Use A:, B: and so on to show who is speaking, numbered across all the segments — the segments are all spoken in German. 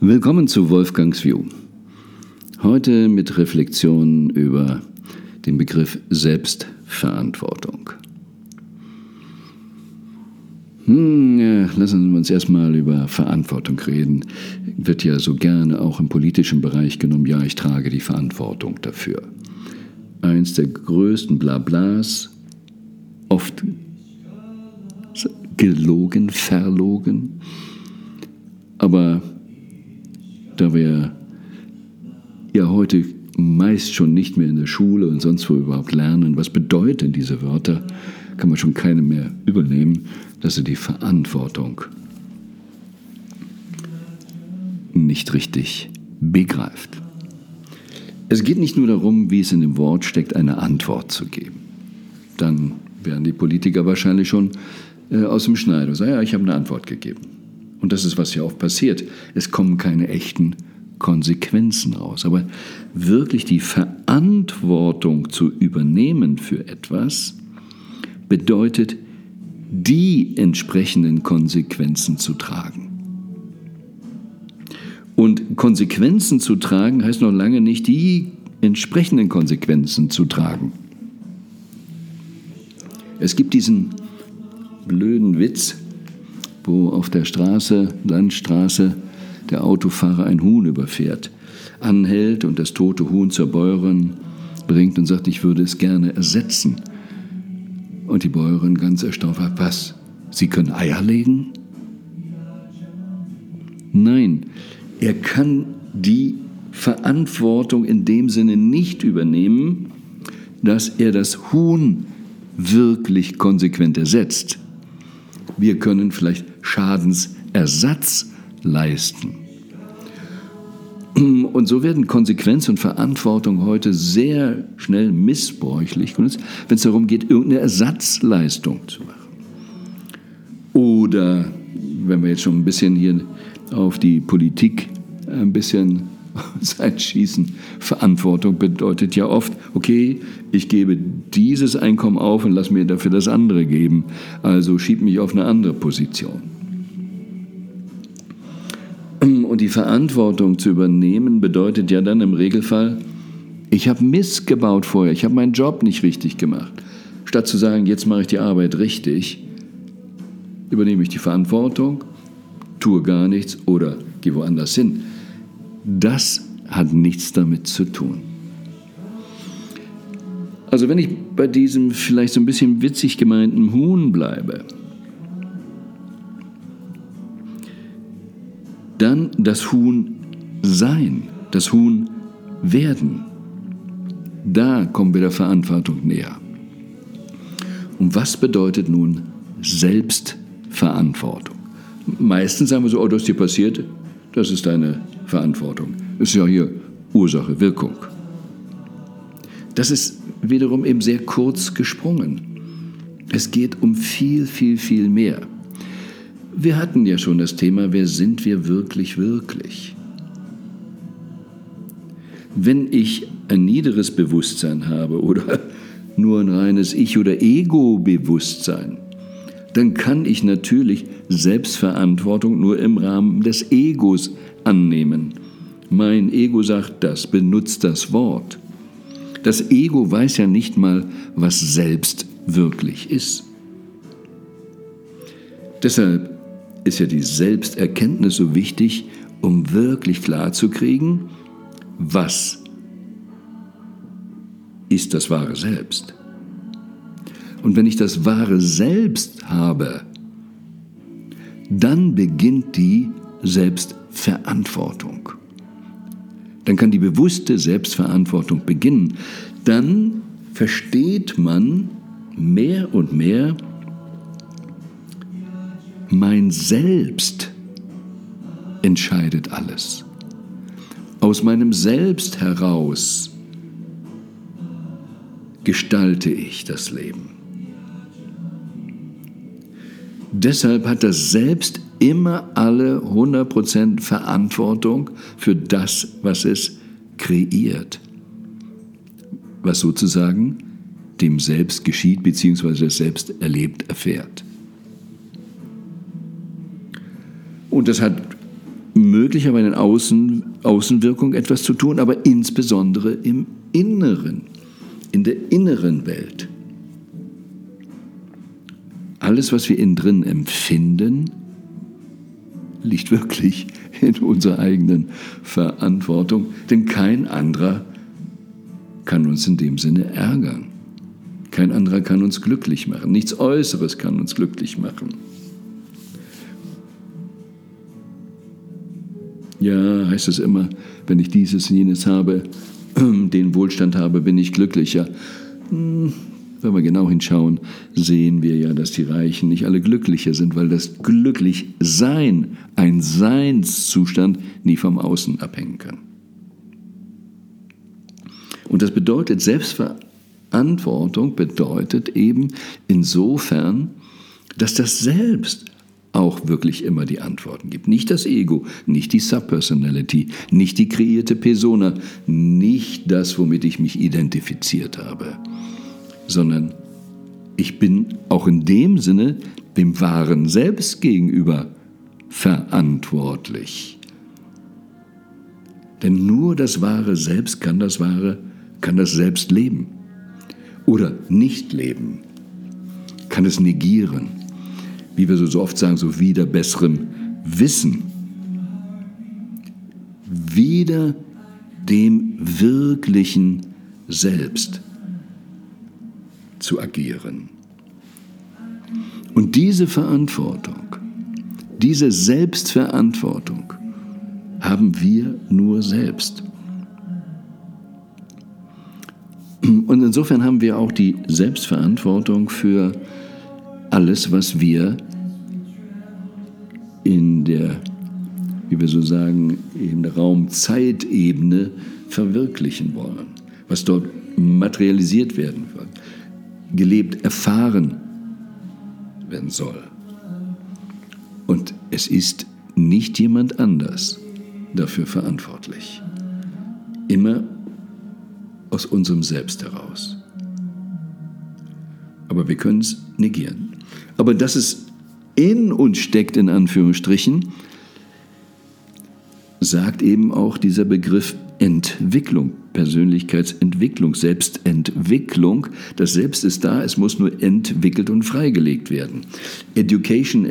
A: Willkommen zu Wolfgangs View. Heute mit Reflexionen über den Begriff Selbstverantwortung. Hm, ja, lassen Sie uns erstmal über Verantwortung reden. Wird ja so gerne auch im politischen Bereich genommen, ja, ich trage die Verantwortung dafür. Eins der größten Blablas, oft gelogen, verlogen. Aber da wir ja heute meist schon nicht mehr in der Schule und sonst wo überhaupt lernen, was bedeuten diese Wörter, kann man schon keine mehr übernehmen, dass er die Verantwortung nicht richtig begreift. Es geht nicht nur darum, wie es in dem Wort steckt, eine Antwort zu geben. Dann wären die Politiker wahrscheinlich schon äh, aus dem Schneider. Sagen, ja, ich habe eine Antwort gegeben. Und das ist, was ja oft passiert. Es kommen keine echten Konsequenzen raus. Aber wirklich die Verantwortung zu übernehmen für etwas bedeutet, die entsprechenden Konsequenzen zu tragen. Und Konsequenzen zu tragen heißt noch lange nicht die entsprechenden Konsequenzen zu tragen. Es gibt diesen blöden Witz, wo auf der Straße, Landstraße, der Autofahrer ein Huhn überfährt, anhält und das tote Huhn zur Bäuerin bringt und sagt, ich würde es gerne ersetzen. Und die Bäuerin ganz erstaunt war, was? Sie können Eier legen? Nein, er kann die Verantwortung in dem Sinne nicht übernehmen, dass er das Huhn wirklich konsequent ersetzt. Wir können vielleicht Schadensersatz leisten. Und so werden Konsequenz und Verantwortung heute sehr schnell missbräuchlich, wenn es darum geht, irgendeine Ersatzleistung zu machen. Oder, wenn wir jetzt schon ein bisschen hier auf die Politik ein bisschen Zeit schießen, Verantwortung bedeutet ja oft, okay, ich gebe dieses Einkommen auf und lass mir dafür das andere geben, also schieb mich auf eine andere Position. Und die Verantwortung zu übernehmen bedeutet ja dann im Regelfall, ich habe Mist gebaut vorher, ich habe meinen Job nicht richtig gemacht. Statt zu sagen, jetzt mache ich die Arbeit richtig, übernehme ich die Verantwortung, tue gar nichts oder gehe woanders hin. Das hat nichts damit zu tun. Also wenn ich bei diesem vielleicht so ein bisschen witzig gemeinten Huhn bleibe, dann das Huhn sein, das Huhn werden. Da kommen wir der Verantwortung näher. Und was bedeutet nun Selbstverantwortung? Meistens sagen wir so, oh, das ist dir passiert, das ist deine Verantwortung. Ist ja hier Ursache, Wirkung. Das ist wiederum eben sehr kurz gesprungen. Es geht um viel, viel, viel mehr. Wir hatten ja schon das Thema, wer sind wir wirklich, wirklich? Wenn ich ein niederes Bewusstsein habe oder nur ein reines Ich- oder Ego-Bewusstsein, dann kann ich natürlich Selbstverantwortung nur im Rahmen des Egos annehmen. Mein Ego sagt das, benutzt das Wort. Das Ego weiß ja nicht mal, was selbst wirklich ist. Deshalb ist ja die Selbsterkenntnis so wichtig, um wirklich klar zu kriegen, was ist das wahre Selbst. Und wenn ich das wahre Selbst habe, dann beginnt die Selbstverantwortung. Dann kann die bewusste Selbstverantwortung beginnen. Dann versteht man mehr und mehr, mein Selbst entscheidet alles. Aus meinem Selbst heraus gestalte ich das Leben. Deshalb hat das Selbst immer alle 100% Verantwortung für das, was es kreiert. Was sozusagen dem Selbst geschieht, beziehungsweise das Selbst erlebt, erfährt. Und das hat möglicherweise in Außen, Außenwirkung etwas zu tun, aber insbesondere im Inneren, in der inneren Welt. Alles, was wir innen drin empfinden, liegt wirklich in unserer eigenen Verantwortung, denn kein anderer kann uns in dem Sinne ärgern. Kein anderer kann uns glücklich machen. Nichts Äußeres kann uns glücklich machen. Ja, heißt es immer, wenn ich dieses und jenes habe, den Wohlstand habe, bin ich glücklicher. Wenn wir genau hinschauen, sehen wir ja, dass die Reichen nicht alle glücklicher sind, weil das Glücklichsein, ein Seinszustand, nie vom Außen abhängen kann. Und das bedeutet, Selbstverantwortung bedeutet eben insofern, dass das Selbst auch wirklich immer die Antworten gibt. Nicht das Ego, nicht die Subpersonality, nicht die kreierte Persona, nicht das, womit ich mich identifiziert habe, sondern ich bin auch in dem Sinne dem wahren Selbst gegenüber verantwortlich. Denn nur das wahre Selbst kann das wahre, kann das Selbst leben. Oder nicht leben, kann es negieren wie wir so oft sagen, so wieder besserem Wissen, wieder dem wirklichen Selbst zu agieren. Und diese Verantwortung, diese Selbstverantwortung haben wir nur selbst. Und insofern haben wir auch die Selbstverantwortung für alles, was wir in der, wie wir so sagen, in der Raum-Zeit-Ebene verwirklichen wollen, was dort materialisiert werden wird, gelebt, erfahren werden soll. Und es ist nicht jemand anders dafür verantwortlich. Immer aus unserem Selbst heraus. Aber wir können es negieren. Aber dass es in uns steckt, in Anführungsstrichen, sagt eben auch dieser Begriff Entwicklung, Persönlichkeitsentwicklung, Selbstentwicklung. Das Selbst ist da, es muss nur entwickelt und freigelegt werden. Education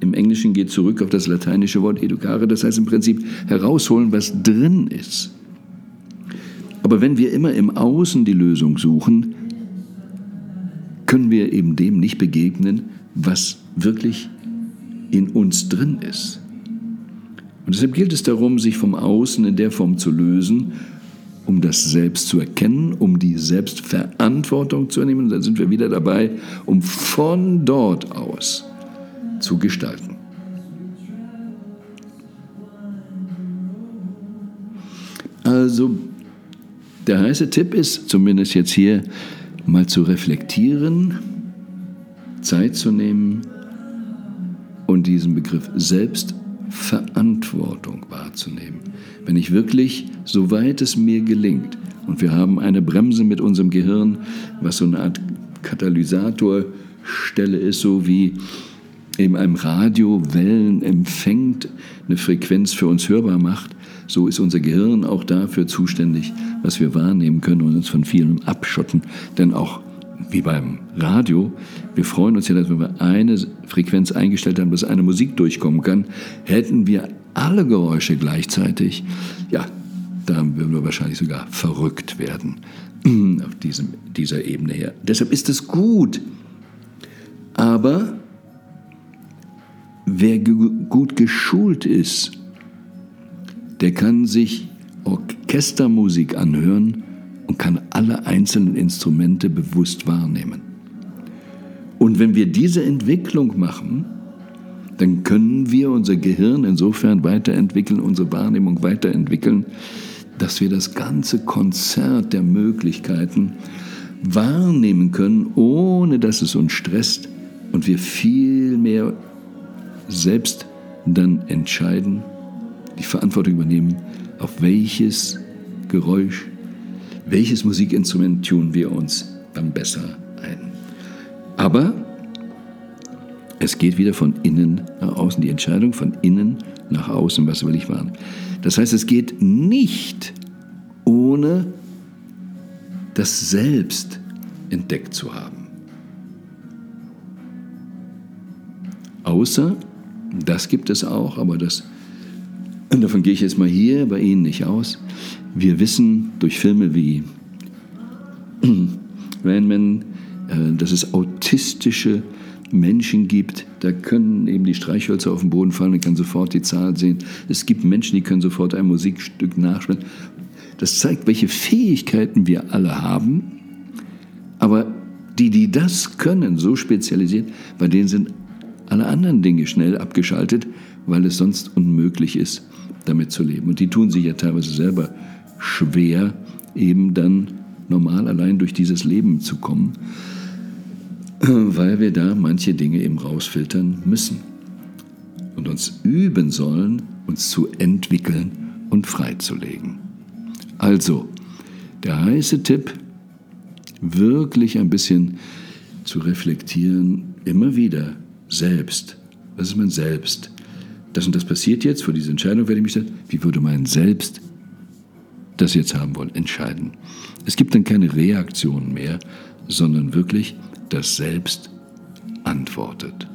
A: im Englischen geht zurück auf das lateinische Wort educare, das heißt im Prinzip herausholen, was drin ist. Aber wenn wir immer im Außen die Lösung suchen, können wir eben dem nicht begegnen, was wirklich in uns drin ist. Und deshalb gilt es darum, sich vom Außen in der Form zu lösen, um das Selbst zu erkennen, um die Selbstverantwortung zu nehmen. Und dann sind wir wieder dabei, um von dort aus zu gestalten. Also der heiße Tipp ist, zumindest jetzt hier, mal zu reflektieren, Zeit zu nehmen und diesen Begriff Selbstverantwortung wahrzunehmen. Wenn ich wirklich, soweit es mir gelingt, und wir haben eine Bremse mit unserem Gehirn, was so eine Art Katalysatorstelle ist, so wie eben einem Radio Wellen empfängt, eine Frequenz für uns hörbar macht, so ist unser Gehirn auch dafür zuständig, was wir wahrnehmen können und uns von vielem abschotten. Denn auch wie beim Radio, wir freuen uns ja, dass wenn wir eine Frequenz eingestellt haben, dass eine Musik durchkommen kann, hätten wir alle Geräusche gleichzeitig, ja, da würden wir wahrscheinlich sogar verrückt werden. Auf diesem, dieser Ebene her. Deshalb ist es gut, aber wer gut geschult ist, der kann sich Orchestermusik anhören und kann alle einzelnen Instrumente bewusst wahrnehmen. Und wenn wir diese Entwicklung machen, dann können wir unser Gehirn insofern weiterentwickeln, unsere Wahrnehmung weiterentwickeln, dass wir das ganze Konzert der Möglichkeiten wahrnehmen können, ohne dass es uns stresst und wir viel mehr selbst dann entscheiden, die Verantwortung übernehmen, auf welches Geräusch, welches Musikinstrument tun wir uns dann besser ein. Aber Es geht wieder von innen nach außen, die Entscheidung von innen nach außen, was will ich wahrnehmen. Das heißt, es geht nicht ohne das Selbst entdeckt zu haben. Außer, das gibt es auch, aber das, davon gehe ich jetzt mal hier bei Ihnen nicht aus. Wir wissen durch Filme wie Rainman, äh, dass es autistische Menschen gibt, da können eben die Streichhölzer auf den Boden fallen und kann sofort die Zahl sehen. Es gibt Menschen, die können sofort ein Musikstück nachspielen. Das zeigt, welche Fähigkeiten wir alle haben, aber die, die das können, so spezialisiert, bei denen sind alle anderen Dinge schnell abgeschaltet, weil es sonst unmöglich ist, damit zu leben. Und die tun sich ja teilweise selber schwer, eben dann normal allein durch dieses Leben zu kommen, weil wir da manche Dinge eben rausfiltern müssen und uns üben sollen, uns zu entwickeln und freizulegen. Also, der heiße Tipp, wirklich ein bisschen zu reflektieren, immer wieder selbst. Was ist mein Selbst? Das und das passiert jetzt, vor dieser Entscheidung werde ich mich dann, wie würde mein Selbst das jetzt haben wollen, entscheiden. Es gibt dann keine Reaktion mehr, sondern wirklich das Selbst antwortet.